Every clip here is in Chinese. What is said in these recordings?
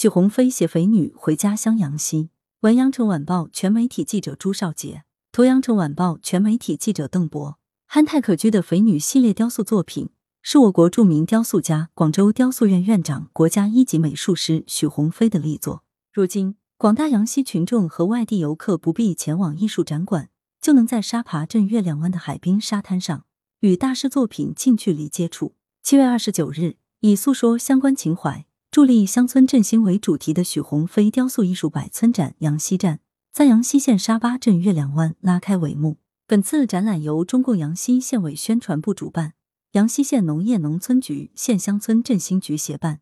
许鸿飞携肥女回家乡阳西。文阳城晚报全媒体记者朱少杰，图阳城晚报全媒体记者邓博。憨态可掬的肥女系列雕塑作品，是我国著名雕塑家、广州雕塑院院长、国家一级美术师许鸿飞的力作。如今，广大阳西群众和外地游客不必前往艺术展馆，就能在沙扒镇月亮湾的海滨沙滩上与大师作品近距离接触。七月二十九日，以诉说相关情怀、助力乡村振兴为主题的许鸿飞雕塑艺术百村展阳西站，在阳西县沙巴镇月亮湾拉开帷幕。本次展览由中共阳西县委宣传部主办，阳西县农业农村局、县乡村振兴局协办，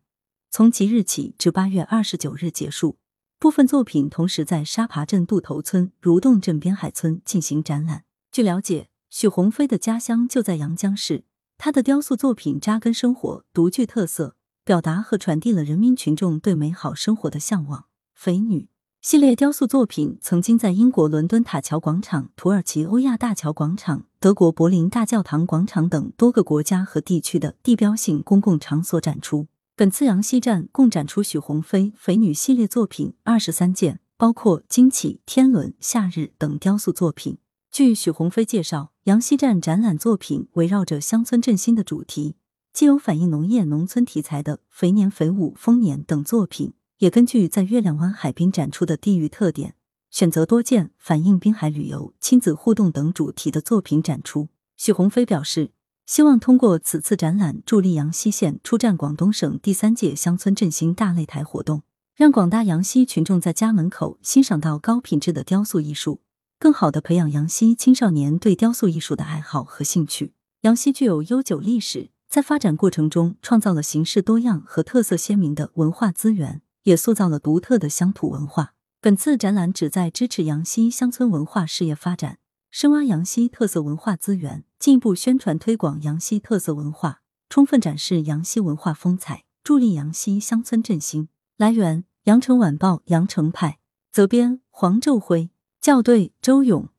从即日起至八月二十九日结束。部分作品同时在沙扒镇渡头村、蠕洞镇边海村进行展览。据了解，许鸿飞的家乡就在阳江市。他的雕塑作品扎根生活，独具特色，表达和传递了人民群众对美好生活的向往。肥女系列雕塑作品曾经在英国伦敦塔桥广场、土耳其欧亚大桥广场、德国柏林大教堂广场等多个国家和地区的地标性公共场所展出。本次阳西站共展出许鸿飞“肥女”系列作品二十三件，包括惊起、天伦、夏日等雕塑作品。据许鸿飞介绍，阳西站展览作品围绕着乡村振兴的主题，既有反映农业农村题材的“肥年肥舞”“丰年”等作品，也根据在月亮湾海滨展出的地域特点，选择多件反映滨海旅游、亲子互动等主题的作品展出。许鸿飞表示，希望通过此次展览，助力阳西县出战广东省第三届乡村振兴大擂台活动，让广大阳西群众在家门口欣赏到高品质的雕塑艺术。更好的培养阳西青少年对雕塑艺术的爱好和兴趣。阳西具有悠久历史，在发展过程中创造了形式多样和特色鲜明的文化资源，也塑造了独特的乡土文化。本次展览旨在支持阳西乡村文化事业发展，深挖阳西特色文化资源，进一步宣传推广阳西特色文化，充分展示阳西文化风采，助力阳西乡村振兴。来源：羊城晚报羊城派，责编：黄昼辉。校对：周勇。